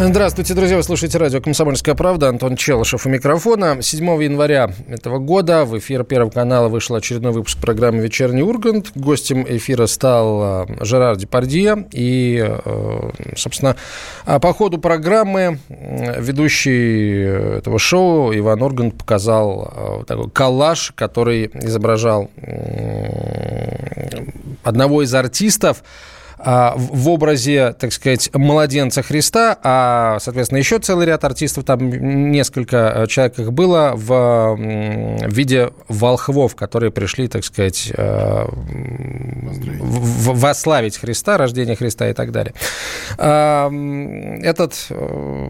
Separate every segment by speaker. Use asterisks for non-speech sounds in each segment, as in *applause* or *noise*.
Speaker 1: Здравствуйте, друзья. Вы слушаете радио «Комсомольская правда». Антон Челышев у микрофона. 7 января этого года в эфир Первого канала вышел очередной выпуск программы «Вечерний Ургант». Гостем эфира стал э, Жерар Депардье. И, э, собственно, а по ходу программы ведущий этого шоу Иван Ургант показал э, такой коллаж, который изображал одного из артистов, в образе, так сказать, младенца Христа, а, соответственно, еще целый ряд артистов, там несколько э, человек их было в виде волхвов, которые пришли, так сказать, э, восславить Христа, рождение Христа и так далее. А, этот э,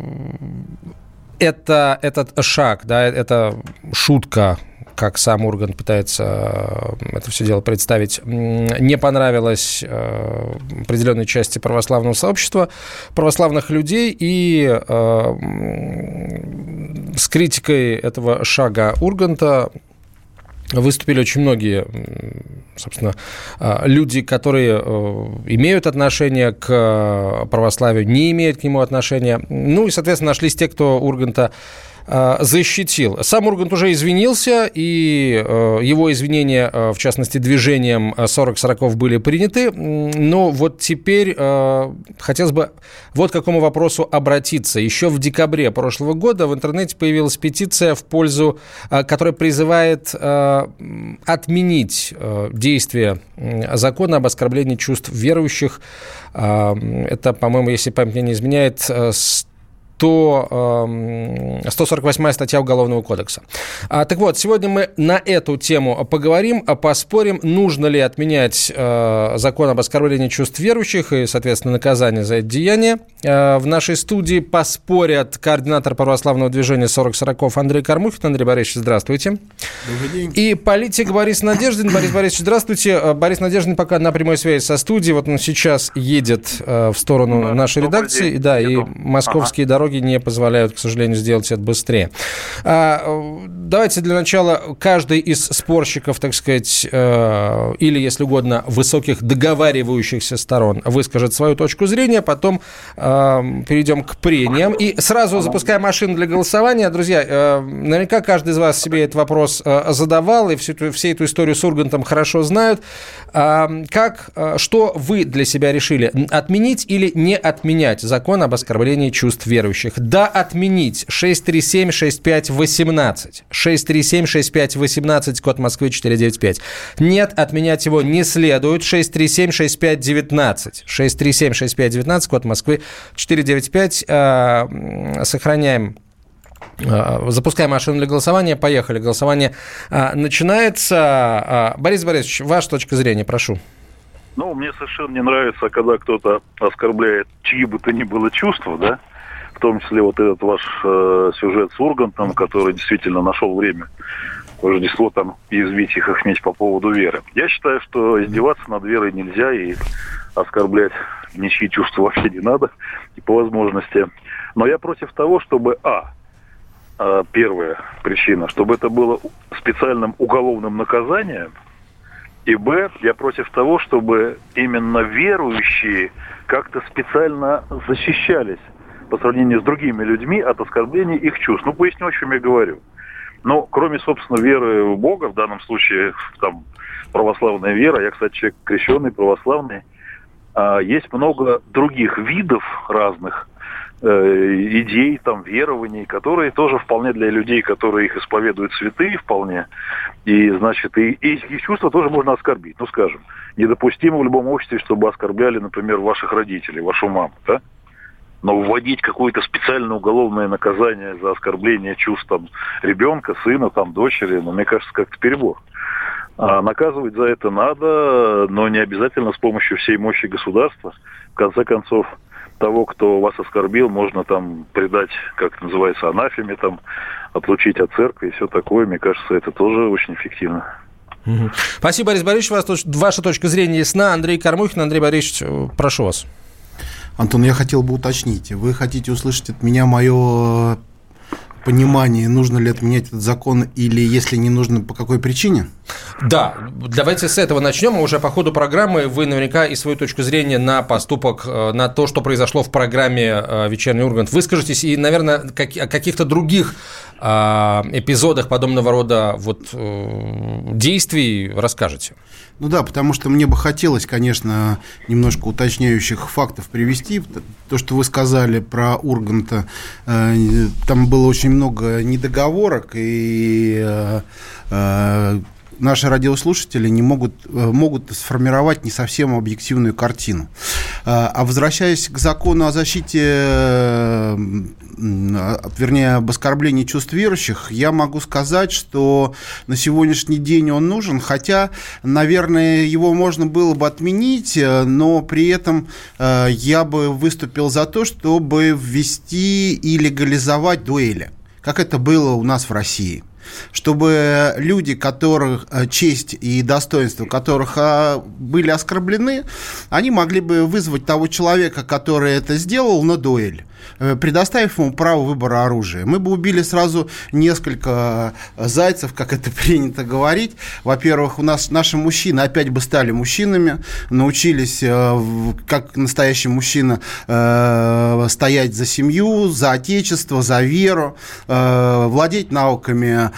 Speaker 1: это, этот шаг, да, это шутка, как сам Ургант пытается э, это все дело представить, не понравилось э, определенной части православного сообщества, православных людей, и э, с критикой этого шага Урганта выступили очень многие, собственно, люди, которые имеют отношение к православию, не имеют к нему отношения. Ну и, соответственно, нашлись те, кто Урганта защитил. Сам Ургант уже извинился, и э, его извинения, э, в частности, движением 40-40 были приняты. Но вот теперь хотелось бы вот к какому вопросу обратиться. Еще в декабре прошлого года в интернете появилась петиция в пользу, которая призывает отменить действие закона об оскорблении чувств верующих. Это, по-моему, если память мне не изменяет, то 148 эм, статья Уголовного кодекса. А, так вот, сегодня мы на эту тему поговорим, а поспорим, нужно ли отменять э, закон об оскорблении чувств верующих и, соответственно, наказание за это деяние. Э, в нашей студии поспорят координатор православного движения 40-40 Андрей Кормухин. Андрей Борисович, здравствуйте. Добрый день. И политик Борис Надеждин. Борис Борисович, здравствуйте. Э, Борис Надеждин пока на прямой связи со студией. Вот он сейчас едет в сторону нашей редакции. День. Да, Еду. и московские ага. дороги дороги не позволяют, к сожалению, сделать это быстрее. А, давайте для начала каждый из спорщиков, так сказать, э, или, если угодно, высоких договаривающихся сторон выскажет свою точку зрения, потом э, перейдем к прениям. И сразу запускаем машину для голосования. Друзья, э, наверняка каждый из вас себе этот вопрос задавал, и всю, всю эту историю с Ургантом хорошо знают. А, как, что вы для себя решили? Отменить или не отменять закон об оскорблении чувств верующих? Желающих. Да, отменить. 637-6518. 637-6518, код Москвы 495. Нет, отменять его не следует. 637-6519. 637-6519, код Москвы 495. А, сохраняем а, Запускаем машину для голосования. Поехали. Голосование а, начинается. Борис Борисович, ваша точка зрения, прошу.
Speaker 2: Ну, мне совершенно не нравится, когда кто-то оскорбляет чьи бы то ни было чувства, да, в том числе вот этот ваш э, сюжет с Ургантом, который действительно нашел время Рождество там извить их охметь по поводу веры. Я считаю, что издеваться над верой нельзя и оскорблять ничьи чувства вообще не надо, и по возможности. Но я против того, чтобы, а, э, первая причина, чтобы это было специальным уголовным наказанием, и б, я против того, чтобы именно верующие как-то специально защищались по сравнению с другими людьми от оскорбления их чувств. Ну, поясню, о чем я говорю. Но кроме, собственно, веры в Бога, в данном случае *laughs* там православная вера, я, кстати, человек крещенный, православный, а, есть много других видов разных э, идей, там, верований, которые тоже вполне для людей, которые их исповедуют святые вполне, и, значит, и, и их чувства тоже можно оскорбить. Ну, скажем, недопустимо в любом обществе, чтобы оскорбляли, например, ваших родителей, вашу маму, да? Но вводить какое-то специальное уголовное наказание за оскорбление чувств там, ребенка, сына, там, дочери, ну, мне кажется, как-то перебор. А наказывать за это надо, но не обязательно с помощью всей мощи государства. В конце концов, того, кто вас оскорбил, можно там предать, как это называется, анафеме, там, отлучить от церкви и все такое. Мне кажется, это тоже очень эффективно.
Speaker 1: Спасибо, Борис Борисович. Ваша точка зрения ясна. Андрей Кормухин. Андрей Борисович, прошу вас.
Speaker 3: Антон, я хотел бы уточнить. Вы хотите услышать от меня мое понимание, нужно ли отменять этот закон или если не нужно, по какой причине?
Speaker 1: Да, давайте с этого начнем. Уже по ходу программы вы наверняка и свою точку зрения на поступок, э, на то, что произошло в программе э, «Вечерний Ургант» выскажетесь. И, наверное, о каких-то других эпизодах подобного рода вот действий расскажете.
Speaker 3: Ну да, потому что мне бы хотелось, конечно, немножко уточняющих фактов привести. То, что вы сказали про Урганта, там было очень много недоговорок, и наши радиослушатели не могут, э, могут сформировать не совсем объективную картину. А, а возвращаясь к закону о защите, э, вернее, об оскорблении чувств верующих, я могу сказать, что на сегодняшний день он нужен, хотя, наверное, его можно было бы отменить, э, но при этом я бы выступил за то, чтобы ввести и легализовать дуэли, как это было у нас в России чтобы люди, которых э, честь и достоинство которых а, были оскорблены, они могли бы вызвать того человека, который это сделал, на дуэль. Э, предоставив ему право выбора оружия. Мы бы убили сразу несколько э, зайцев, как это *laughs* принято говорить. Во-первых, у нас наши мужчины опять бы стали мужчинами, научились, э, как настоящий мужчина, стоять за семью, за отечество, за веру, владеть науками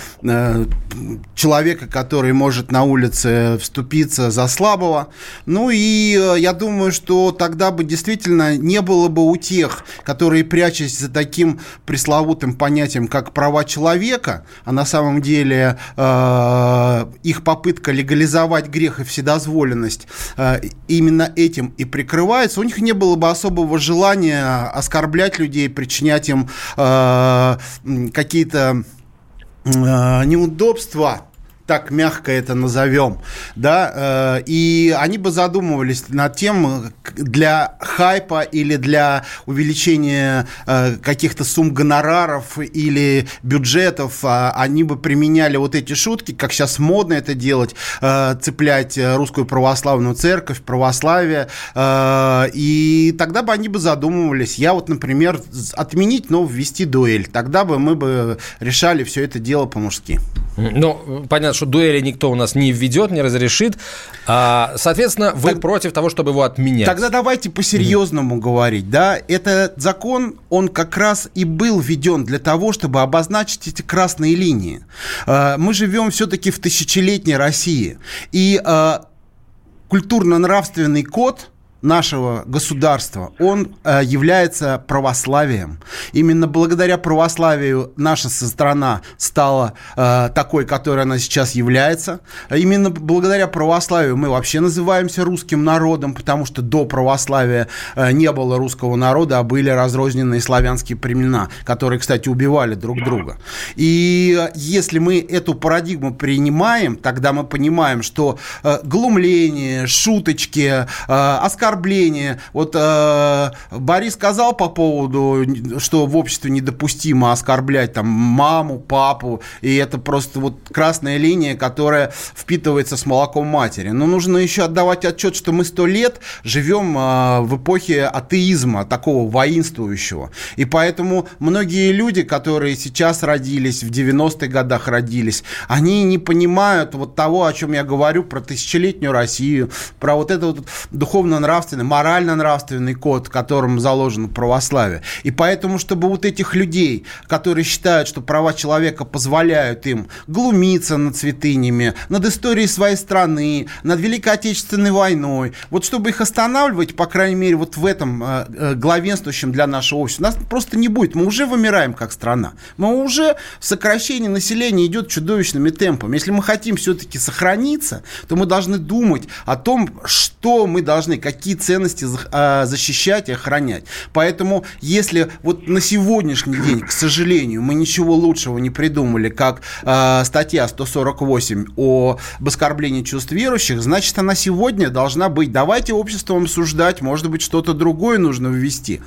Speaker 3: человека, который может на улице вступиться за слабого. Ну и я думаю, что тогда бы действительно не было бы у тех, которые которые, прячась за таким пресловутым понятием, как права человека, а на самом деле э, их попытка легализовать грех и вседозволенность э, именно этим и прикрывается, у них не было бы особого желания оскорблять людей, причинять им э, какие-то э, неудобства так мягко это назовем, да, э, и они бы задумывались над тем, для хайпа или для увеличения э, каких-то сумм гонораров или бюджетов, э, они бы применяли вот эти шутки, как сейчас модно это делать, э, цеплять русскую православную церковь, православие, и тогда бы они бы задумывались, я вот, например, отменить, но ввести дуэль, тогда бы мы бы решали все это дело по-мужски.
Speaker 1: Ну, понятно, что дуэли никто у нас не введет, не разрешит. А, соответственно, вы так, против того, чтобы его отменять.
Speaker 3: Тогда давайте по-серьезному mm говорить. Да? Этот закон, он как раз и был введен для того, чтобы обозначить эти красные линии. А, мы живем все-таки в тысячелетней России. И а, культурно-нравственный код – нашего государства, он э, является православием. Именно благодаря православию наша страна стала э, такой, которой она сейчас является. Именно благодаря православию мы вообще называемся русским народом, потому что до православия э, не было русского народа, а были разрозненные славянские племена, которые, кстати, убивали друг друга. И если мы эту парадигму принимаем, тогда мы понимаем, что э, глумление, шуточки, э, оскорбления оскорбление. Вот э, Борис сказал по поводу, что в обществе недопустимо оскорблять там маму, папу, и это просто вот красная линия, которая впитывается с молоком матери. Но нужно еще отдавать отчет, что мы сто лет живем э, в эпохе атеизма, такого воинствующего. И поэтому многие люди, которые сейчас родились, в 90-х годах родились, они не понимают вот того, о чем я говорю, про тысячелетнюю Россию, про вот это вот духовно-нравственное нравственный, морально-нравственный код, в котором заложено православие. И поэтому, чтобы вот этих людей, которые считают, что права человека позволяют им глумиться над святынями, над историей своей страны, над Великой Отечественной войной, вот чтобы их останавливать, по крайней мере, вот в этом э, э главенствующем для нашего общества, нас просто не будет. Мы уже вымираем как страна. Мы уже сокращение населения идет чудовищными темпами. Если мы хотим все-таки сохраниться, то мы должны думать о том, что мы должны, какие какие ценности а, защищать и охранять. Поэтому, если вот на сегодняшний день, к сожалению, мы ничего лучшего не придумали, как э, статья 148 о оскорблении чувств верующих, значит, она сегодня должна быть. Давайте обществом суждать, может быть, что-то другое нужно ввести.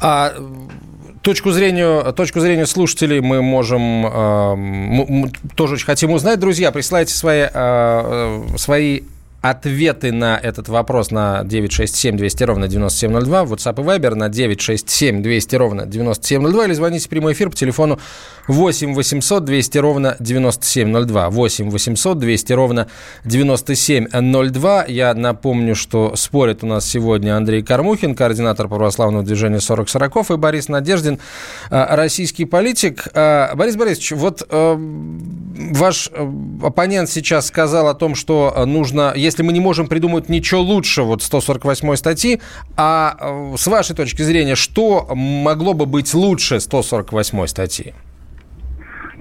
Speaker 1: А точку зрения, точку зрения слушателей мы можем э, мы тоже очень хотим узнать. Друзья, присылайте свои, э, свои ответы на этот вопрос на 967 200 ровно 9702, WhatsApp и Viber на 967 200 ровно 9702 или звоните в прямой эфир по телефону 8 800 200 ровно 9702. 8 800 200 ровно 9702. Я напомню, что спорит у нас сегодня Андрей Кормухин, координатор православного движения 40 40 и Борис Надеждин, а, российский политик. А, Борис Борисович, вот э, ваш э, оппонент сейчас сказал о том, что нужно, мы не можем придумать ничего лучше вот 148 статьи, а э, с вашей точки зрения, что могло бы быть лучше 148 статьи?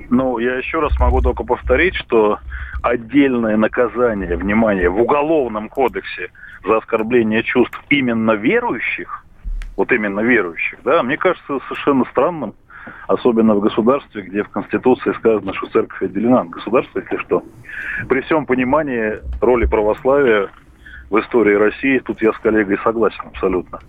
Speaker 2: Ну, я еще раз могу только повторить, что отдельное наказание, внимание, в Уголовном кодексе за оскорбление чувств именно верующих, вот именно верующих, да, мне кажется совершенно странным, особенно в государстве, где в Конституции сказано, что церковь отделена от государства, если что. При всем понимании роли православия в истории России, тут я с коллегой согласен абсолютно.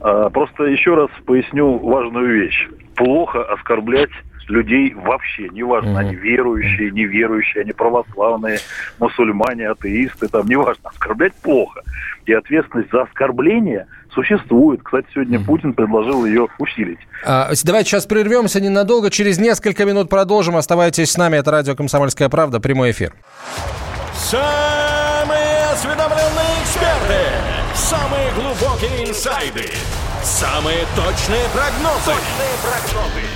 Speaker 2: А, просто еще раз поясню важную вещь. Плохо оскорблять людей вообще, неважно, mm-hmm. они верующие, неверующие, они православные, мусульмане, атеисты, там, неважно, оскорблять плохо. И ответственность за оскорбление существует. Кстати, сегодня mm-hmm. Путин предложил ее усилить.
Speaker 1: А, давайте сейчас прервемся ненадолго, через несколько минут продолжим. Оставайтесь с нами, это радио «Комсомольская правда», прямой эфир.
Speaker 4: Самые осведомленные эксперты, самые глубокие инсайды, самые точные прогнозы. Точные прогнозы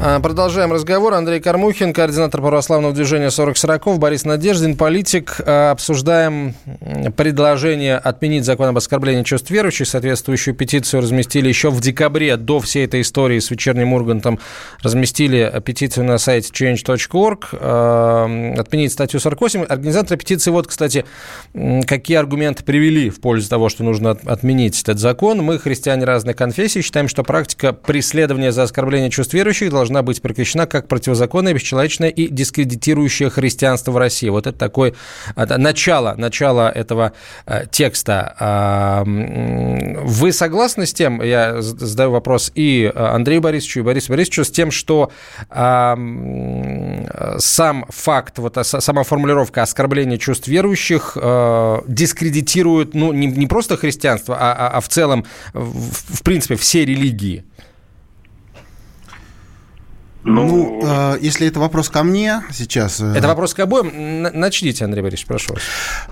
Speaker 1: А, продолжаем разговор. Андрей Кормухин, координатор православного движения 40-40, Борис Надеждин, политик. А, обсуждаем предложение отменить закон об оскорблении чувств верующих. Соответствующую петицию разместили еще в декабре, до всей этой истории с вечерним Ургантом. Разместили петицию на сайте change.org. А, отменить статью 48. Организаторы петиции, вот, кстати, какие аргументы привели в пользу того, что нужно отменить этот закон. Мы, христиане разных конфессий, считаем, что практика преследования за оскорбление чувств верующих должна должна быть прекращена как противозаконная, бесчеловечная и дискредитирующая христианство в России. Вот это такое это начало, начало этого э, текста. А, вы согласны с тем, я задаю вопрос и Андрею Борисовичу, и Борису Борисовичу, с тем, что а, сам факт, вот сама формулировка оскорбления чувств верующих а, дискредитирует, ну, не, не просто христианство, а, а, а в целом, в, в принципе, все религии?
Speaker 3: Ну, ну э, если это вопрос ко мне сейчас...
Speaker 1: Э, это вопрос к обоим. Начните, Андрей Борисович, прошу вас.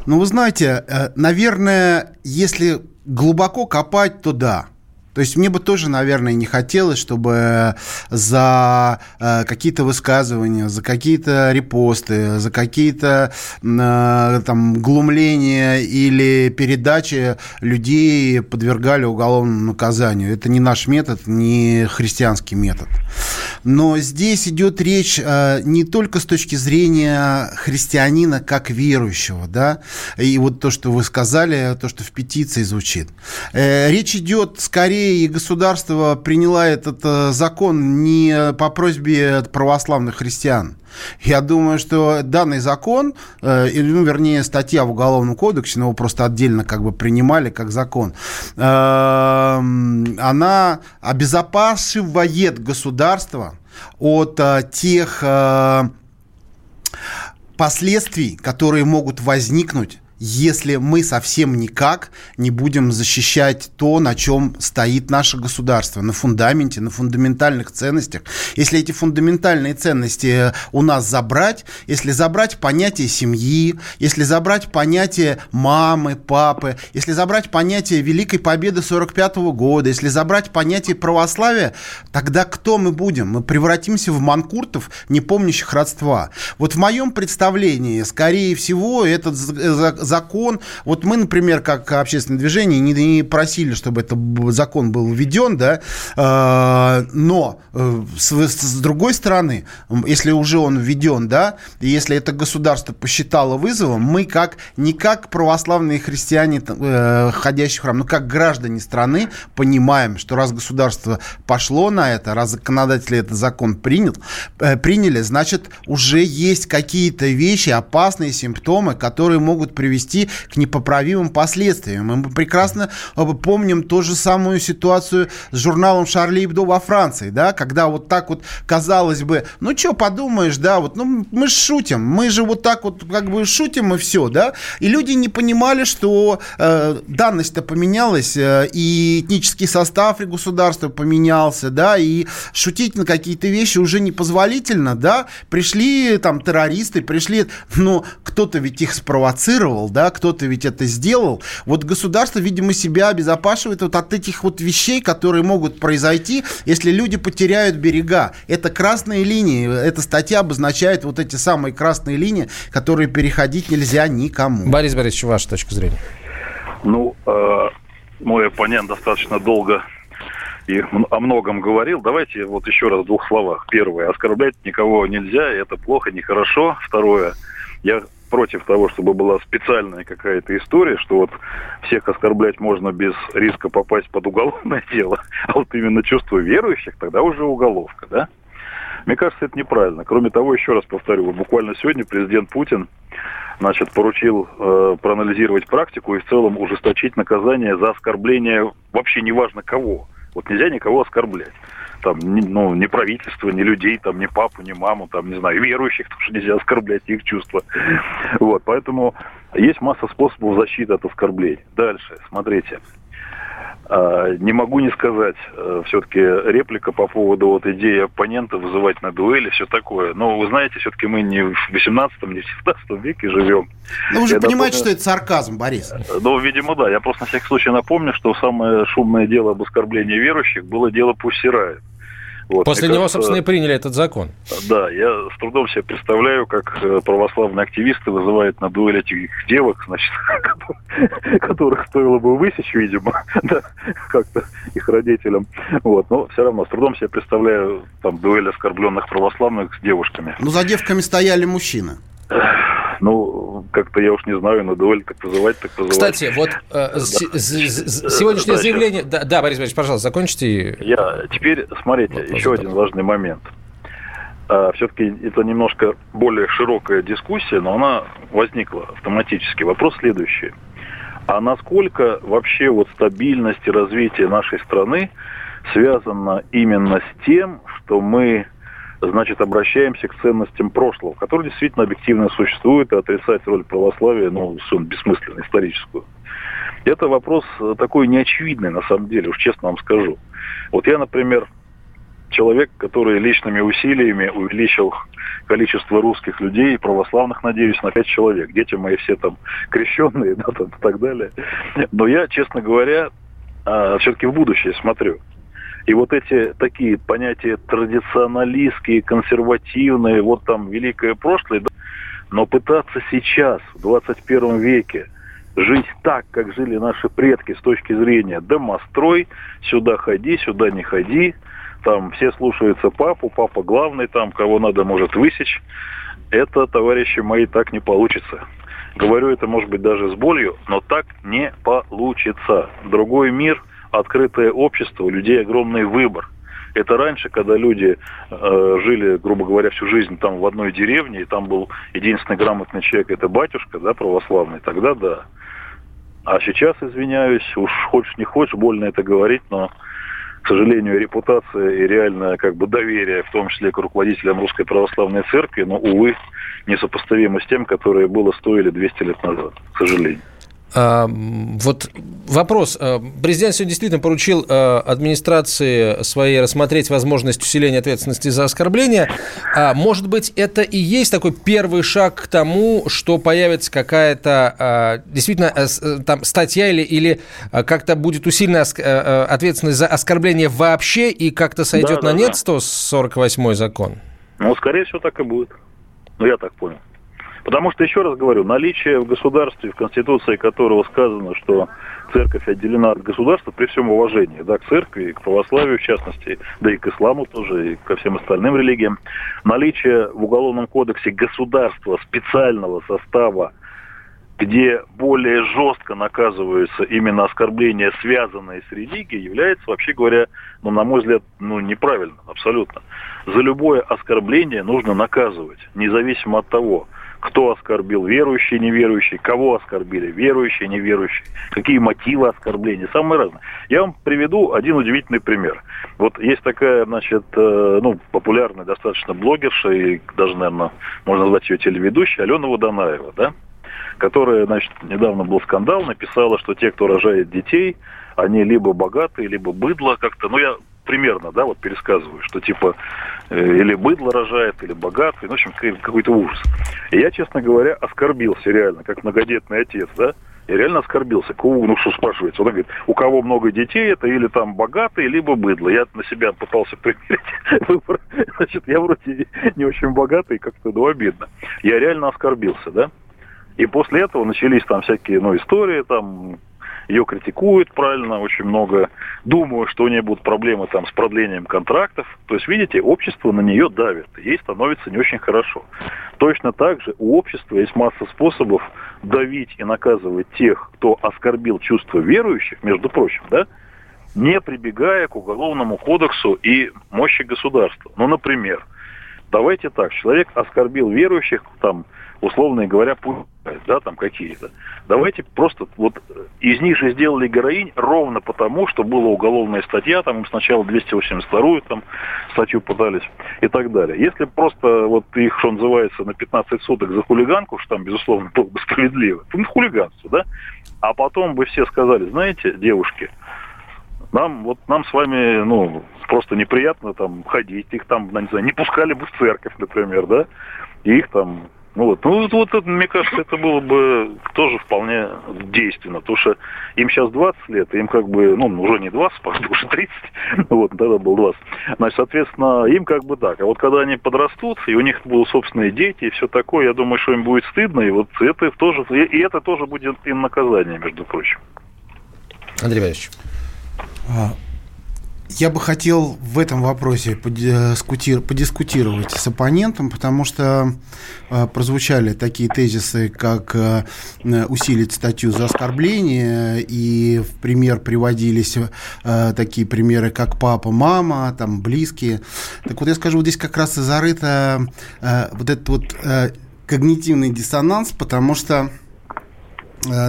Speaker 3: Ну, вы знаете, э, наверное, если глубоко копать, то да. То есть мне бы тоже, наверное, не хотелось, чтобы за э, какие-то высказывания, за какие-то репосты, за какие-то э, там глумления или передачи людей подвергали уголовному наказанию. Это не наш метод, не христианский метод. Но здесь идет речь э, не только с точки зрения христианина как верующего, да, и вот то, что вы сказали, то, что в петиции звучит. Э, речь идет скорее и государство приняло этот э, закон не по просьбе православных христиан. Я думаю, что данный закон, э, ну, вернее, статья в Уголовном кодексе, но его просто отдельно как бы принимали как закон, э, она обезопасивает государство от э, тех э, последствий, которые могут возникнуть если мы совсем никак не будем защищать то, на чем стоит наше государство, на фундаменте, на фундаментальных ценностях. Если эти фундаментальные ценности у нас забрать, если забрать понятие семьи, если забрать понятие мамы, папы, если забрать понятие Великой Победы 45 года, если забрать понятие православия, тогда кто мы будем? Мы превратимся в манкуртов, не помнящих родства. Вот в моем представлении, скорее всего, этот закон. Вот мы, например, как общественное движение, не, не просили, чтобы этот закон был введен, да, э, но э, с, с другой стороны, если уже он введен, да, и если это государство посчитало вызовом, мы как не как православные христиане, э, ходящие в храм, но как граждане страны понимаем, что раз государство пошло на это, раз законодатели этот закон принял, э, приняли, значит, уже есть какие-то вещи, опасные симптомы, которые могут привести к непоправимым последствиям. Мы прекрасно э, помним ту же самую ситуацию с журналом Шарли Ибдо во Франции, да, когда вот так вот казалось бы, ну что подумаешь, да, вот, ну мы шутим, мы же вот так вот как бы шутим и все, да, и люди не понимали, что э, данность-то поменялась, э, и этнический состав государства поменялся, да, и шутить на какие-то вещи уже непозволительно, да, пришли там террористы, пришли, ну, кто-то ведь их спровоцировал, да, кто-то ведь это сделал. Вот государство, видимо, себя обезопасивает вот от этих вот вещей, которые могут произойти, если люди потеряют берега. Это красные линии, эта статья обозначает вот эти самые красные линии, которые переходить нельзя никому.
Speaker 1: Борис Борисович, ваша точка зрения.
Speaker 2: Ну, э, мой оппонент достаточно долго и о многом говорил. Давайте вот еще раз в двух словах. Первое, оскорблять никого нельзя, это плохо, нехорошо. Второе, я против того, чтобы была специальная какая-то история, что вот всех оскорблять можно без риска попасть под уголовное *laughs* дело, а вот именно чувство верующих, тогда уже уголовка, да? Мне кажется, это неправильно. Кроме того, еще раз повторю, вот буквально сегодня президент Путин значит, поручил э, проанализировать практику и в целом ужесточить наказание за оскорбление вообще неважно кого. Вот нельзя никого оскорблять. Там, ну, ни правительство, ни людей, там, ни папу, ни маму, там, не знаю, верующих *laughs* тоже нельзя оскорблять их чувства. Вот, поэтому есть масса способов защиты от оскорблений. Дальше, смотрите. А, не могу не сказать, э, все-таки реплика по поводу вот идеи оппонента вызывать на дуэли, все такое. Но вы знаете, все-таки мы не в 18 не в 17 веке живем.
Speaker 3: Ну, вы же Я понимаете, напомню... что это сарказм, Борис.
Speaker 2: Ну, видимо, да. Я просто на всякий случай напомню, что самое шумное дело об оскорблении верующих было дело Пуссирая.
Speaker 1: Вот, После него, кажется, собственно, и приняли этот закон.
Speaker 2: Да, я с трудом себе представляю, как э, православные активисты вызывают на дуэль этих девок, значит, *laughs* которых стоило бы высечь, видимо, *laughs* да, как-то их родителям. Вот, но все равно с трудом себе представляю там дуэль оскорбленных православных с девушками.
Speaker 3: Ну, за девками стояли мужчины.
Speaker 2: Ну, как-то я уж не знаю, на дуэль так называть, так называть.
Speaker 1: Кстати, вот э, сегодняшнее да, заявление... Да, да, Борис Борисович, пожалуйста, закончите.
Speaker 2: Я теперь, смотрите, вот, еще один важный момент. А, все-таки это немножко более широкая дискуссия, но она возникла автоматически. Вопрос следующий. А насколько вообще вот стабильность и развитие нашей страны связано именно с тем, что мы значит, обращаемся к ценностям прошлого, которые действительно объективно существуют, и отрицать роль православия, ну, бессмысленно, историческую. Это вопрос э, такой неочевидный, на самом деле, уж честно вам скажу. Вот я, например, человек, который личными усилиями увеличил количество русских людей, православных, надеюсь, на 5 человек. Дети мои все там крещенные, *laughs* да, там, и так далее. Но я, честно говоря, а, все-таки в будущее смотрю. И вот эти такие понятия традиционалистские, консервативные, вот там великое прошлое, да, но пытаться сейчас, в 21 веке, жить так, как жили наши предки с точки зрения домострой, сюда ходи, сюда не ходи, там все слушаются папу, папа главный, там кого надо может высечь, это, товарищи мои, так не получится. Говорю это, может быть, даже с болью, но так не получится. Другой мир – открытое общество, у людей огромный выбор. Это раньше, когда люди э, жили, грубо говоря, всю жизнь там в одной деревне, и там был единственный грамотный человек, это батюшка, да, православный, тогда да. А сейчас, извиняюсь, уж хочешь не хочешь, больно это говорить, но, к сожалению, репутация и реальное как бы доверие, в том числе к руководителям Русской Православной Церкви, но, увы, несопоставимо с тем, которое было 100 или 200 лет назад, к сожалению.
Speaker 1: А, вот вопрос. А, президент сегодня действительно поручил а, администрации своей рассмотреть возможность усиления ответственности за оскорбление. Может быть, это и есть такой первый шаг к тому, что появится какая-то действительно там статья или, или как-то будет усилена ответственность за оскорбление вообще и как-то сойдет да, на да, нет 148 закон?
Speaker 2: Ну, скорее всего, так и будет. Ну, я так понял. Потому что, еще раз говорю, наличие в государстве, в Конституции которого сказано, что церковь отделена от государства при всем уважении, да, к церкви, к православию в частности, да и к исламу тоже, и ко всем остальным религиям, наличие в Уголовном кодексе государства специального состава где более жестко наказываются именно оскорбления, связанные с религией, является, вообще говоря, ну, на мой взгляд, ну, неправильно, абсолютно. За любое оскорбление нужно наказывать, независимо от того, кто оскорбил, верующие, неверующие, кого оскорбили, верующие, неверующие, какие мотивы оскорбления, самые разные. Я вам приведу один удивительный пример. Вот есть такая, значит, э, ну, популярная достаточно блогерша, и даже, наверное, можно назвать ее телеведущей, Алена Водонаева, да? которая, значит, недавно был скандал, написала, что те, кто рожает детей, они либо богатые, либо быдло как-то. Ну, я примерно, да, вот пересказываю, что типа э, или быдло рожает, или богатый, ну, в общем, какой-то ужас. И я, честно говоря, оскорбился реально, как многодетный отец, да, я реально оскорбился. Кого, ну что спрашивается? Он говорит, у кого много детей, это или там богатый, либо быдло. Я на себя пытался примерить *laughs* выбор. Значит, я вроде не очень богатый, как-то, ну, обидно. Я реально оскорбился, да? И после этого начались там всякие, ну, истории, там, ее критикуют правильно очень много. Думаю, что у нее будут проблемы там с продлением контрактов. То есть, видите, общество на нее давит. Ей становится не очень хорошо. Точно так же у общества есть масса способов давить и наказывать тех, кто оскорбил чувства верующих, между прочим, да, не прибегая к уголовному кодексу и мощи государства. Ну, например, давайте так, человек оскорбил верующих, там, условно говоря, пусть, да, там какие-то. Давайте просто вот из них же сделали героинь ровно потому, что была уголовная статья, там им сначала 282-ю там статью подались и так далее. Если просто вот их, что называется, на 15 суток за хулиганку, что там, безусловно, было бы справедливо, ну, хулиганство, да, а потом бы все сказали, знаете, девушки, нам вот нам с вами, ну, просто неприятно там ходить, их там, не знаю, не пускали бы в церковь, например, да, и их там вот, ну вот, вот это, мне кажется, это было бы тоже вполне действенно, потому что им сейчас 20 лет, им как бы, ну, уже не 20, *laughs* уже 30, вот, тогда был 20. Значит, соответственно, им как бы так. А вот когда они подрастут, и у них будут собственные дети и все такое, я думаю, что им будет стыдно, и вот это тоже, и это тоже будет им наказание, между прочим.
Speaker 1: Андрей Валерьевич.
Speaker 3: Я бы хотел в этом вопросе подискутировать с оппонентом, потому что э, прозвучали такие тезисы, как э, усилить статью за оскорбление, и в пример приводились э, такие примеры, как папа, мама, там близкие. Так вот я скажу, вот здесь как раз и зарыто вот этот вот когнитивный диссонанс, потому что Э,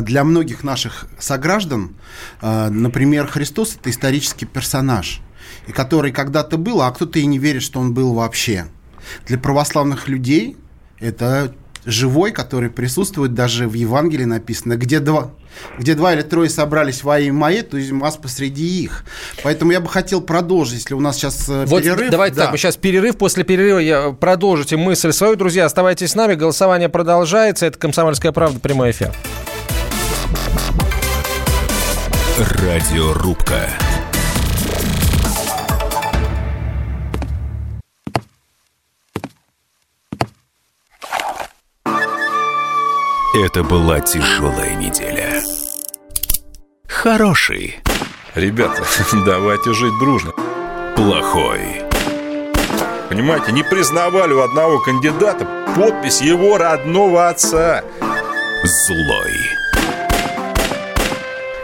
Speaker 3: для многих наших сограждан, э, например, Христос – это исторический персонаж, и который когда-то был, а кто-то и не верит, что он был вообще. Для православных людей это живой, который присутствует даже в Евангелии написано, где два, где два или трое собрались во имя мое, то есть вас посреди их. Поэтому я бы хотел продолжить, если у нас сейчас э, вот перерыв.
Speaker 1: Давайте да. так, мы сейчас перерыв, после перерыва я продолжите мысль свою. Друзья, оставайтесь с нами, голосование продолжается. Это «Комсомольская правда», прямой эфир.
Speaker 5: Радиорубка. Это была тяжелая неделя. Хороший.
Speaker 6: Ребята, *laughs* давайте жить дружно.
Speaker 5: Плохой.
Speaker 6: Понимаете, не признавали у одного кандидата подпись его родного отца.
Speaker 5: Злой.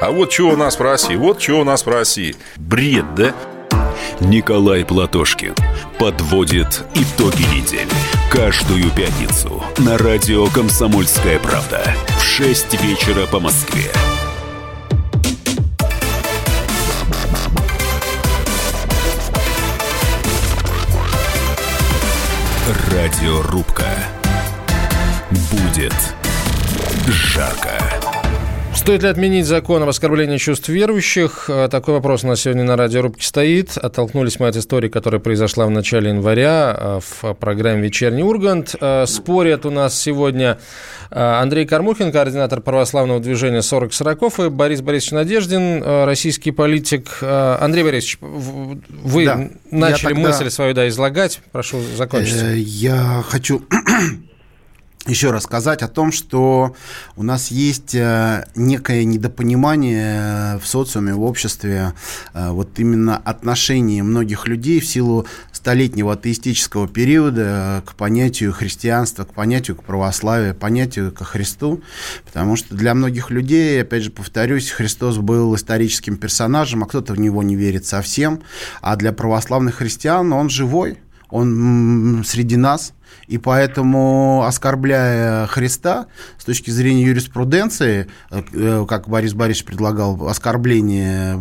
Speaker 6: А вот что у нас в России, вот что у нас в России. Бред, да?
Speaker 5: Николай Платошкин подводит итоги недели. Каждую пятницу на радио «Комсомольская правда» в 6 вечера по Москве. Радиорубка. Будет жарко.
Speaker 1: Стоит ли отменить закон об оскорблении чувств верующих? Э, такой вопрос у нас сегодня на радиорубке стоит. Оттолкнулись мы от истории, которая произошла в начале января э, в программе «Вечерний Ургант». Э, спорят у нас сегодня Андрей Кормухин, координатор православного движения 40 40 и Борис Борисович Надеждин, российский политик. Андрей Борисович, вы да, начали тогда... мысль свою да, излагать. Прошу закончить.
Speaker 3: Я хочу еще раз сказать о том, что у нас есть э, некое недопонимание в социуме, в обществе, э, вот именно отношения многих людей в силу столетнего атеистического периода к понятию христианства, к понятию к православию, понятию ко Христу, потому что для многих людей, опять же повторюсь, Христос был историческим персонажем, а кто-то в него не верит совсем, а для православных христиан он живой, он среди нас, и поэтому, оскорбляя Христа, с точки зрения юриспруденции, э, как Борис Борисович предлагал, оскорбление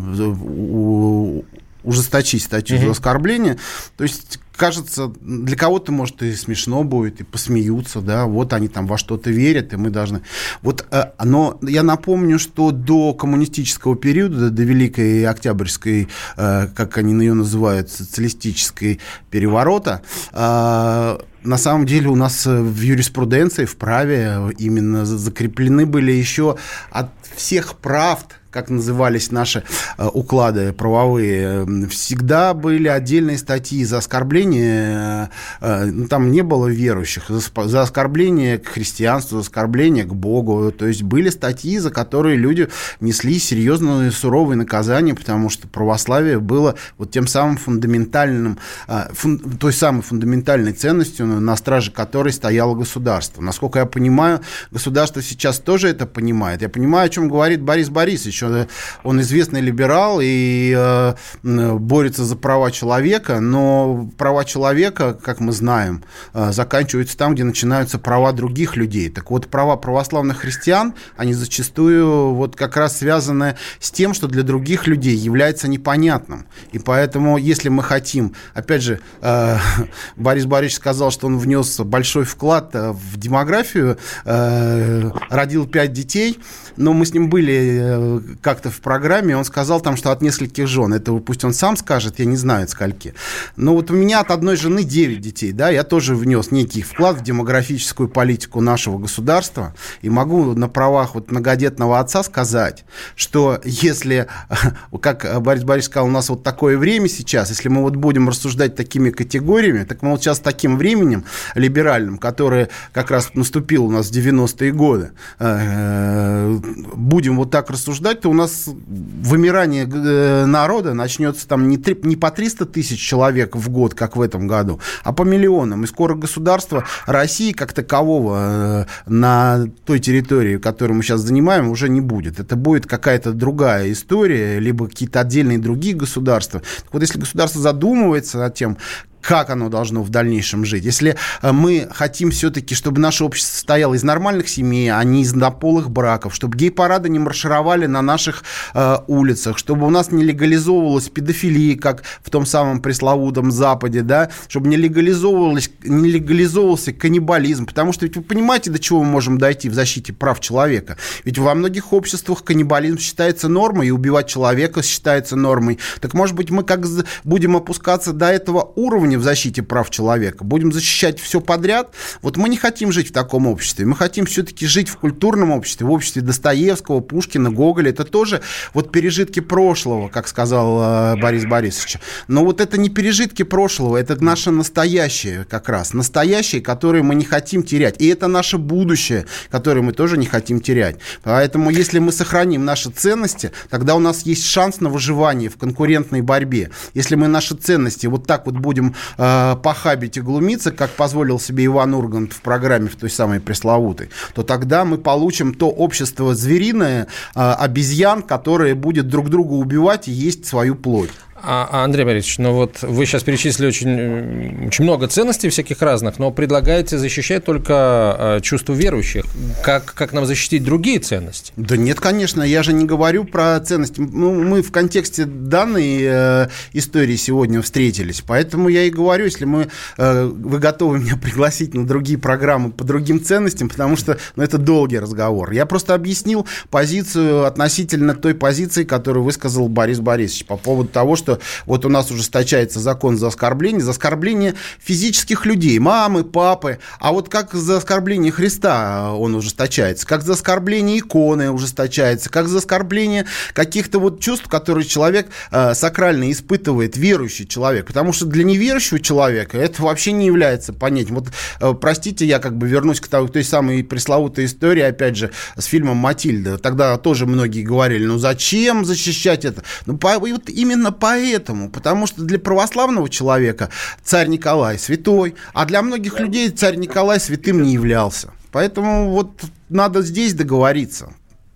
Speaker 3: ужесточить статью угу. за оскорбление. То есть кажется, для кого-то, может, и смешно будет, и посмеются, да, вот они там во что-то верят, и мы должны... Вот, э, но я напомню, что до коммунистического периода, до Великой Октябрьской, э, как они ее называют, социалистической переворота, э, на самом деле у нас в юриспруденции, в праве именно закреплены были еще от всех правд, как назывались наши э, уклады правовые, всегда были отдельные статьи за оскорбление, э, ну, там не было верующих, за, оскорбление к христианству, за оскорбление к Богу, то есть были статьи, за которые люди несли серьезные суровые наказания, потому что православие было вот тем самым фундаментальным, э, фун, той самой фундаментальной ценностью, на страже которой стояло государство. Насколько я понимаю, государство сейчас тоже это понимает. Я понимаю, о чем говорит Борис Борисович, еще он известный либерал и э, борется за права человека, но права человека, как мы знаем, э, заканчиваются там, где начинаются права других людей. Так вот, права православных христиан, они зачастую вот как раз связаны с тем, что для других людей является непонятным. И поэтому, если мы хотим, опять же, э, *laughs* Борис Борисович сказал, что он внес большой вклад в демографию, родил пять детей, но мы с ним были как-то в программе, он сказал там, что от нескольких жен. Это пусть он сам скажет, я не знаю, от скольки. Но вот у меня от одной жены 9 детей, да, я тоже внес некий вклад в демографическую политику нашего государства. И могу на правах вот многодетного отца сказать, что если, *laughs* как Борис Борисович сказал, у нас вот такое время сейчас, если мы вот будем рассуждать такими категориями, так мы вот сейчас таким временем либеральным, которое как раз наступило у нас в 90-е годы, э, будем вот так рассуждать, то у нас вымирание э, народа начнется там не, 3, не по 300 тысяч человек в год, как в этом году, а по миллионам. И скоро государство России как такового э, на той территории, которую мы сейчас занимаем, уже не будет. Это будет какая-то другая история, либо какие-то отдельные другие государства. Так вот, если государство задумывается над тем, как оно должно в дальнейшем жить. Если э, мы хотим все-таки, чтобы наше общество состояло из нормальных семей, а не из однополых браков, чтобы гей-парады не маршировали на наших э, улицах, чтобы у нас не легализовывалась педофилия, как в том самом пресловутом Западе, да, чтобы не, легализовывалась, не легализовывался каннибализм, потому что ведь вы понимаете, до чего мы можем дойти в защите прав человека. Ведь во многих обществах каннибализм считается нормой, и убивать человека считается нормой. Так может быть мы как будем опускаться до этого уровня, уровне в защите прав человека, будем защищать все подряд. Вот мы не хотим жить в таком обществе. Мы хотим все-таки жить в культурном обществе, в обществе Достоевского, Пушкина, Гоголя. Это тоже вот пережитки прошлого, как сказал э, Борис Борисович. Но вот это не пережитки прошлого, это наше настоящее как раз. Настоящее, которое мы не хотим терять. И это наше будущее, которое мы тоже не хотим терять. Поэтому если мы сохраним наши ценности, тогда у нас есть шанс на выживание в конкурентной борьбе. Если мы наши ценности вот так вот будем э, похабить и глумиться, как позволил себе Иван Ургант в программе в той самой пресловутой, то тогда мы получим то общество звериное, э, обезьян, которое будет друг друга убивать и есть свою плоть.
Speaker 1: А, а, Андрей Борисович, ну вот вы сейчас перечислили очень, очень много ценностей всяких разных, но предлагаете защищать только э, чувство верующих. Как, как нам защитить другие ценности?
Speaker 3: Да нет, конечно, я же не говорю про ценности. Ну, мы в контексте данной э, истории сегодня встретились, поэтому я и говорю, если мы, э, вы готовы меня пригласить на другие программы по другим ценностям, потому что ну, это долгий разговор. Я просто объяснил позицию относительно той позиции, которую высказал Борис Борисович по поводу того, что что вот у нас ужесточается закон за оскорбление, за оскорбление физических людей, мамы, папы, а вот как за оскорбление Христа он ужесточается, как за оскорбление иконы ужесточается, как за оскорбление каких-то вот чувств, которые человек э, сакрально испытывает, верующий человек, потому что для неверующего человека это вообще не является понятием. Вот, э, простите, я как бы вернусь к той, той самой пресловутой истории, опять же, с фильмом «Матильда». Тогда тоже многие говорили, ну зачем защищать это? Ну, по, вот именно поэтому, потому что для православного человека царь Николай святой, а для многих людей царь Николай святым не являлся. Поэтому вот надо здесь договориться.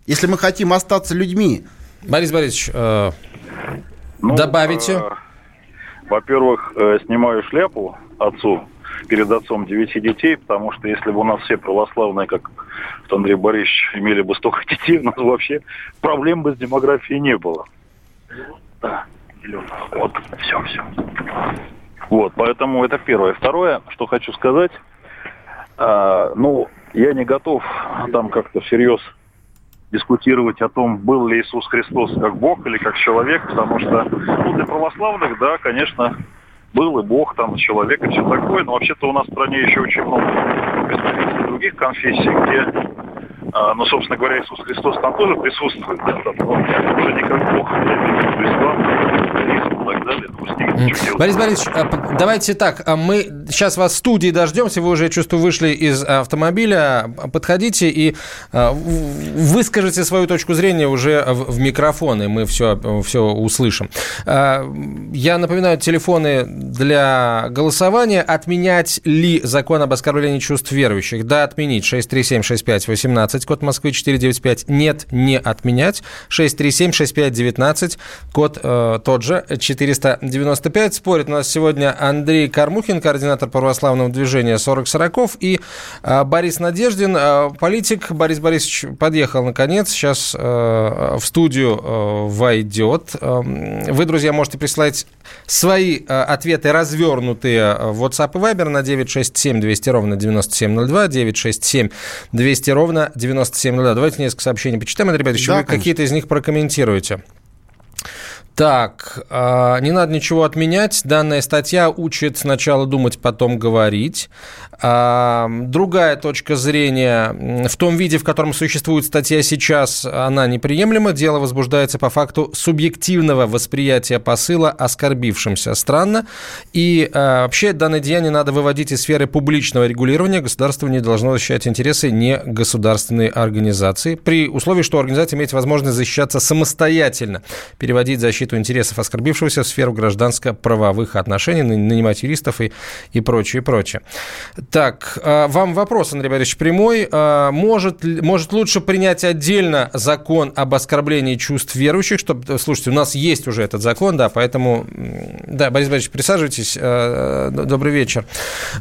Speaker 3: Если мы хотим остаться людьми.
Speaker 1: Борис Борисович, э, ну, добавите? Э,
Speaker 2: во-первых, э, снимаю шляпу отцу перед отцом девяти детей, потому что если бы у нас все православные, как Андрей Борисович, имели бы столько детей, у нас вообще проблем бы с демографией не было. Да, вот, все, все. Вот, поэтому это первое. Второе, что хочу сказать, а, ну, я не готов там как-то всерьез дискутировать о том, был ли Иисус Христос как Бог или как человек, потому что ну, для православных, да, конечно, был и Бог, там, человек и все такое, но вообще-то у нас в стране еще очень много представителей других конфессий, где, а, ну, собственно говоря, Иисус Христос там тоже присутствует, да, там, но уже не как Бог, так далее.
Speaker 1: Борис Борисович, а, давайте так, а мы сейчас вас в студии дождемся, вы уже, я чувствую, вышли из автомобиля, подходите и а, выскажите свою точку зрения уже в микрофон, и мы все, все услышим. Я напоминаю, телефоны для голосования. Отменять ли закон об оскорблении чувств верующих? Да, отменить. 6376518, код Москвы 495. Нет, не отменять. 6376519, код э, тот же, 495. Спорит у нас сегодня Андрей Кармухин, координатор православного движения 40 сороков, и а, Борис Надеждин, а, политик. Борис Борисович подъехал наконец, сейчас а, в студию войдет. Вы, друзья, можете присылать свои ответы развернутые в WhatsApp и Viber на 967 200 ровно 9702, 967 200 ровно 9702. Давайте несколько сообщений почитаем, Андрей Борисович, да, вы какие-то из них прокомментируете. Так, а, не надо ничего отменять. Данная статья учит сначала думать, потом говорить. А, другая точка зрения. В том виде, в котором существует статья сейчас, она неприемлема. Дело возбуждается по факту субъективного восприятия посыла оскорбившимся. Странно. И а, вообще данное деяние надо выводить из сферы публичного регулирования. Государство не должно защищать интересы не государственной организации. При условии, что организация имеет возможность защищаться самостоятельно. Переводить защиту защиту интересов оскорбившегося в сферу гражданско-правовых отношений, нанимать юристов и, и прочее, и прочее. Так, а, вам вопрос, Андрей Борисович, прямой. А, может, может лучше принять отдельно закон об оскорблении чувств верующих, чтобы, слушайте, у нас есть уже этот закон, да, поэтому, да, Борис Борисович, присаживайтесь. А, добрый вечер.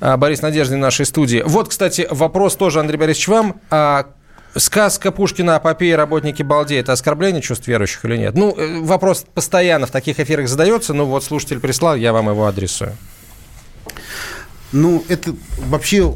Speaker 1: Борис Надеждин в нашей студии. Вот, кстати, вопрос тоже, Андрей Борисович, вам. Сказка Пушкина о попе работники балде – это оскорбление чувств верующих или нет? Ну, э, вопрос постоянно в таких эфирах задается, но вот слушатель прислал, я вам его адресую.
Speaker 3: Ну, это вообще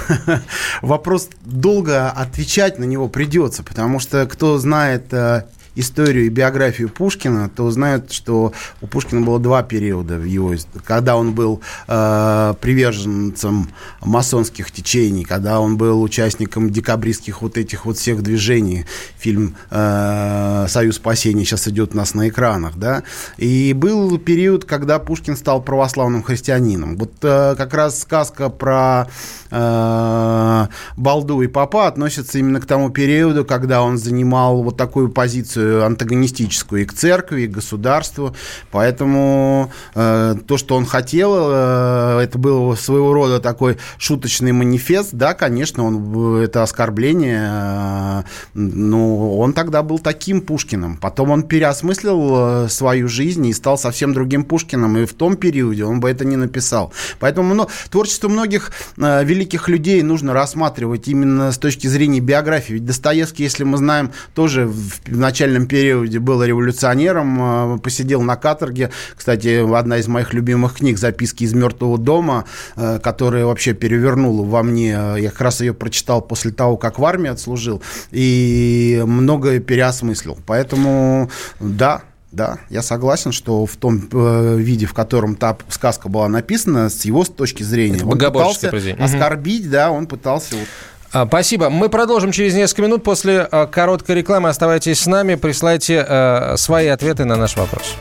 Speaker 3: *laughs* вопрос долго отвечать на него придется, потому что кто знает э, историю и биографию Пушкина, то знают, что у Пушкина было два периода в его, когда он был э, приверженцем масонских течений, когда он был участником декабристских вот этих вот всех движений. Фильм э, «Союз спасения» сейчас идет у нас на экранах, да. И был период, когда Пушкин стал православным христианином. Вот э, как раз сказка про э, Балду и Папа относится именно к тому периоду, когда он занимал вот такую позицию антагонистическую и к церкви, и к государству. Поэтому э, то, что он хотел, э, это был своего рода такой шуточный манифест. Да, конечно, он, это оскорбление. Э, но он тогда был таким Пушкиным. Потом он переосмыслил э, свою жизнь и стал совсем другим Пушкиным. И в том периоде он бы это не написал. Поэтому ну, творчество многих э, великих людей нужно рассматривать именно с точки зрения биографии. Ведь Достоевский, если мы знаем, тоже в начале начальном периоде был революционером, э, посидел на каторге. Кстати, одна из моих любимых книг «Записки из мертвого дома», э, которая вообще перевернула во мне. Я как раз ее прочитал после того, как в армии отслужил, и многое переосмыслил. Поэтому, да, Да, я согласен, что в том э, виде, в котором та сказка была написана, с его точки зрения,
Speaker 1: Это
Speaker 3: он пытался
Speaker 1: произведение.
Speaker 3: оскорбить, да, он пытался... Вот,
Speaker 1: Спасибо. Мы продолжим через несколько минут после а, короткой рекламы. Оставайтесь с нами, присылайте а, свои ответы на наш вопрос.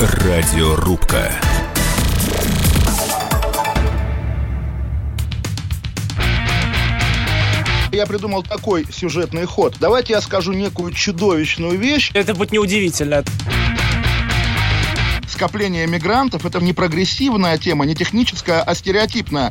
Speaker 5: Радиорубка.
Speaker 7: Я придумал такой сюжетный ход. Давайте я скажу некую чудовищную вещь.
Speaker 8: Это будет неудивительно.
Speaker 7: Скопление мигрантов – это не прогрессивная тема, не техническая, а стереотипная.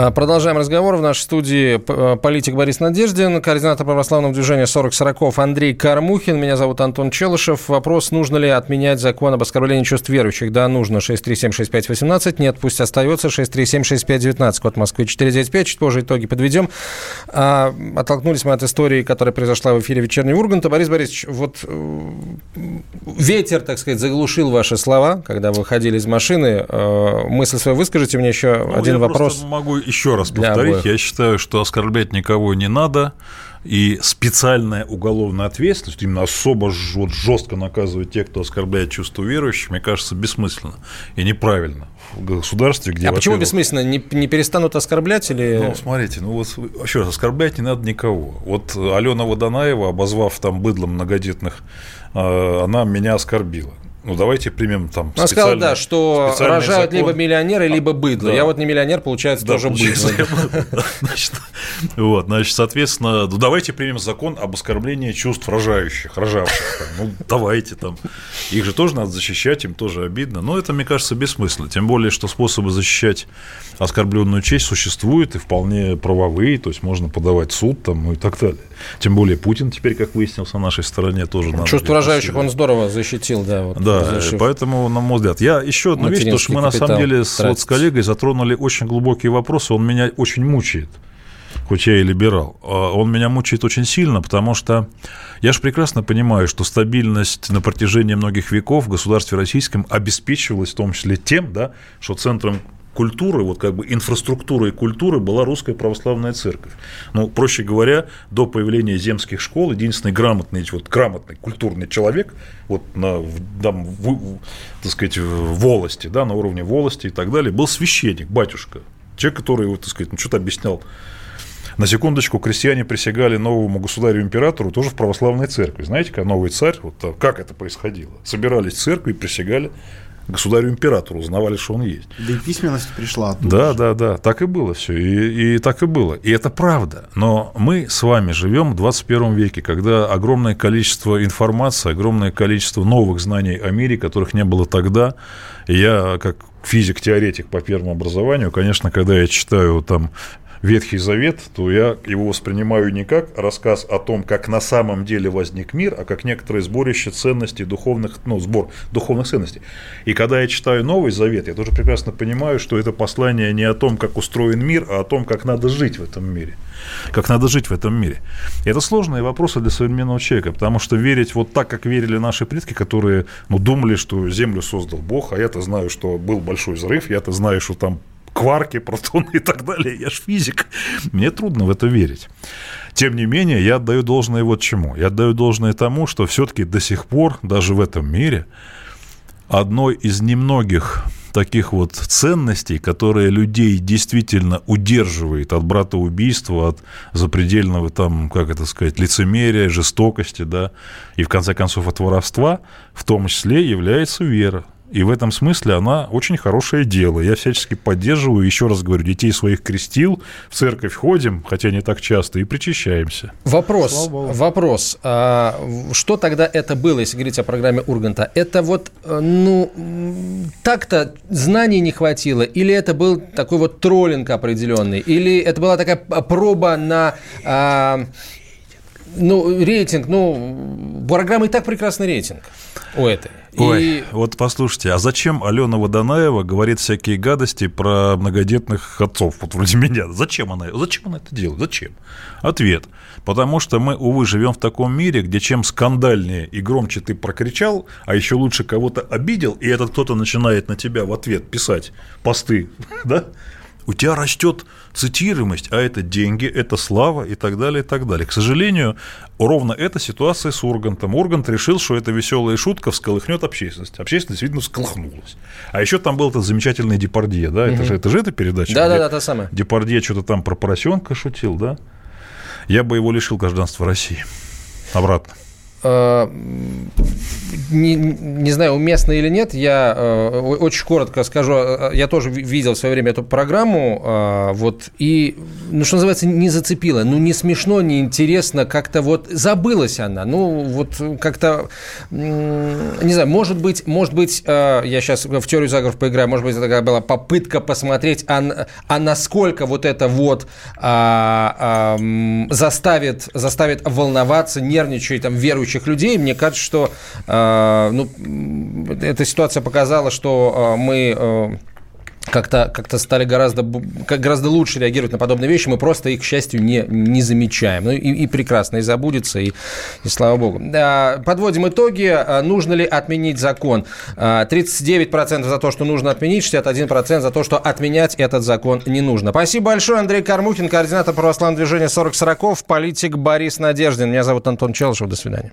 Speaker 1: А, Продолжаем разговор. В нашей студии э, политик Борис Надеждин, координатор православного движения 40 40 Андрей Кармухин. Меня зовут Антон Челышев. Вопрос, нужно ли отменять закон об оскорблении чувств верующих? Да, нужно. 6376518. Нет, пусть остается. 6376519. Код Москвы 495. Чуть позже итоги подведем. А, оттолкнулись мы от истории, которая произошла в эфире «Вечернего Урганта». Борис Борисович, вот э, ветер, так сказать, заглушил ваши слова, когда вы выходили из машины. Э, мысль свою выскажите мне еще
Speaker 6: Ну,
Speaker 1: один вопрос.
Speaker 6: могу еще раз повторить. Я считаю, что оскорблять никого не надо. И специальная уголовная ответственность, именно особо вот жестко наказывать тех, кто оскорбляет чувство верующих, мне кажется, бессмысленно и неправильно в государстве, где...
Speaker 1: А почему бессмысленно? Не, не перестанут оскорблять или...
Speaker 6: Ну, смотрите, ну вот еще раз, оскорблять не надо никого. Вот Алена Водонаева, обозвав там быдлом многодетных, э, она меня оскорбила. Ну, давайте примем там
Speaker 1: Она сказала, да, что рожают
Speaker 6: закон.
Speaker 1: либо миллионеры, либо быдло.
Speaker 6: да.
Speaker 1: Я вот не миллионер, получается,
Speaker 6: Да,
Speaker 1: тоже
Speaker 6: получается,
Speaker 1: быдло. *laughs*
Speaker 6: Значит, вот, значит, соответственно, ну, давайте примем закон об оскорблении чувств рожающих, рожавших. там. Ну, давайте там. Их же тоже надо защищать, им тоже обидно. Но это, мне кажется, бессмысленно. Тем более, что способы защищать оскорбленную честь существуют и вполне правовые, то есть можно подавать суд там, ну и так далее. Тем более Путин теперь, как выяснилось, на нашей стороне тоже надо.
Speaker 1: Чувство рожающих он здорово защитил, да. Вот,
Speaker 6: Да,
Speaker 1: разрешив.
Speaker 6: поэтому, на мой взгляд, я еще одну вещь, потому что мы на самом деле с, вот, с коллегой затронули очень глубокий вопрос, и он меня очень мучает, хоть я и либерал. А Он меня мучает очень сильно, потому что я же прекрасно понимаю, что стабильность на протяжении многих веков в государстве российском обеспечивалась в том числе тем, да, что центром культуры, вот как бы инфраструктурой культуры была русская православная церковь. Ну, проще говоря, до появления земских школ единственный грамотный, вот грамотный культурный человек, вот на, там, в- так сказать, в волости, да, на уровне волости и так далее, был священник, батюшка. Человек, который, вот, так сказать, ну, что-то объяснял на секундочку, крестьяне присягали новому государю-императору тоже в православной церкви. Знаете, как новый царь, вот а, как это происходило? Собирались в церкви и присягали государю-императору, узнавали, что он есть.
Speaker 3: Да и письменность пришла оттуда.
Speaker 6: Да, да, да, так и было все, и, и так и было. И это правда. Но мы с вами живем в 21 веке, когда огромное количество информации, огромное количество новых знаний о мире, которых не было тогда. Я, как физик-теоретик по первому образованию, конечно, когда я читаю там Ветхий Завет, то я его воспринимаю не как рассказ о том, как на самом деле возник мир, а как некоторое сборище ценностей духовных, ну, сбор духовных ценностей. И когда я читаю Новый Завет, я тоже прекрасно понимаю, что это послание не о том, как устроен мир, а о том, как надо жить в этом мире. Как надо жить в этом мире. И это сложные вопросы для современного человека, потому что верить вот так, как верили наши предки, которые ну, думали, что Землю создал Бог, а я-то знаю, что был большой взрыв, я-то знаю, что там кварки, протоны и так далее. Я же физик. Мне трудно в это верить. Тем не менее, я отдаю должное вот чему. Я отдаю должное тому, что все-таки до сих пор, даже в этом мире, одной из немногих таких вот ценностей, которые людей действительно удерживает от братоубийства, от запредельного там, как это сказать, лицемерия, жестокости, да, и в конце концов от воровства, в том числе является вера. И в этом смысле она очень хорошее дело. Я всячески поддерживаю, еще раз говорю, детей своих крестил, в церковь ходим, хотя не так часто, и причащаемся.
Speaker 1: Вопрос, вопрос. А, что тогда это было, если говорить о программе Урганта? Это вот, э, ну, так-то знаний не хватило, или это был такой вот троллинг определенный, или это была такая проба на... А, ну, рейтинг, ну, программа и так прекрасный рейтинг у этой.
Speaker 6: Ой, и... вот послушайте, а зачем Алена Водонаева говорит всякие гадости про многодетных отцов, вот вроде меня? Зачем она, зачем она это делает? Зачем? Ответ. Потому что мы, увы, живем в таком мире, где чем скандальнее и громче ты прокричал, а еще лучше кого-то обидел, и этот кто-то начинает на тебя в ответ писать посты, *laughs* да, у тебя растет цитируемость, а это деньги, это слава и так далее, и так далее. К сожалению, ровно эта ситуация с Ургантом. Ургант решил, что эта веселая шутка всколыхнет общественность. Общественность, видно, всколыхнулась. А еще там был этот замечательный Депардье, да? Это, же, это же эта передача?
Speaker 1: Да, да, да, та самая.
Speaker 6: Депардье что-то там про поросенка шутил, да? Я бы его лишил гражданства России. Обратно.
Speaker 1: Э, не, не знаю, уместно или нет, я э, очень коротко скажу. Э, я тоже видел в свое время эту программу, э, вот, и, ну, что называется, не зацепила. Ну, не смешно, не интересно, как-то вот забылась она. Ну, вот как-то, не знаю, может быть, может быть, э, я сейчас в теорию заговоров поиграю, может быть, это такая была попытка посмотреть, а, а насколько вот это вот э, э, заставит, заставит волноваться, нервничать, там, верующих людей. Мне кажется, что э, ну, эта ситуация показала, что а, мы э, как-то как стали гораздо, гораздо лучше реагировать на подобные вещи, мы просто их, к счастью, не, не замечаем. Ну и, и прекрасно, и забудется, и, и слава богу. Подводим итоги. А, нужно ли отменить закон? 39% за то, что нужно отменить, 61% за то, что отменять этот закон не нужно. Спасибо большое, Андрей Кармухин, координатор православного движения 40 40 политик Борис Надеждин. Меня зовут Антон Челышев. До свидания.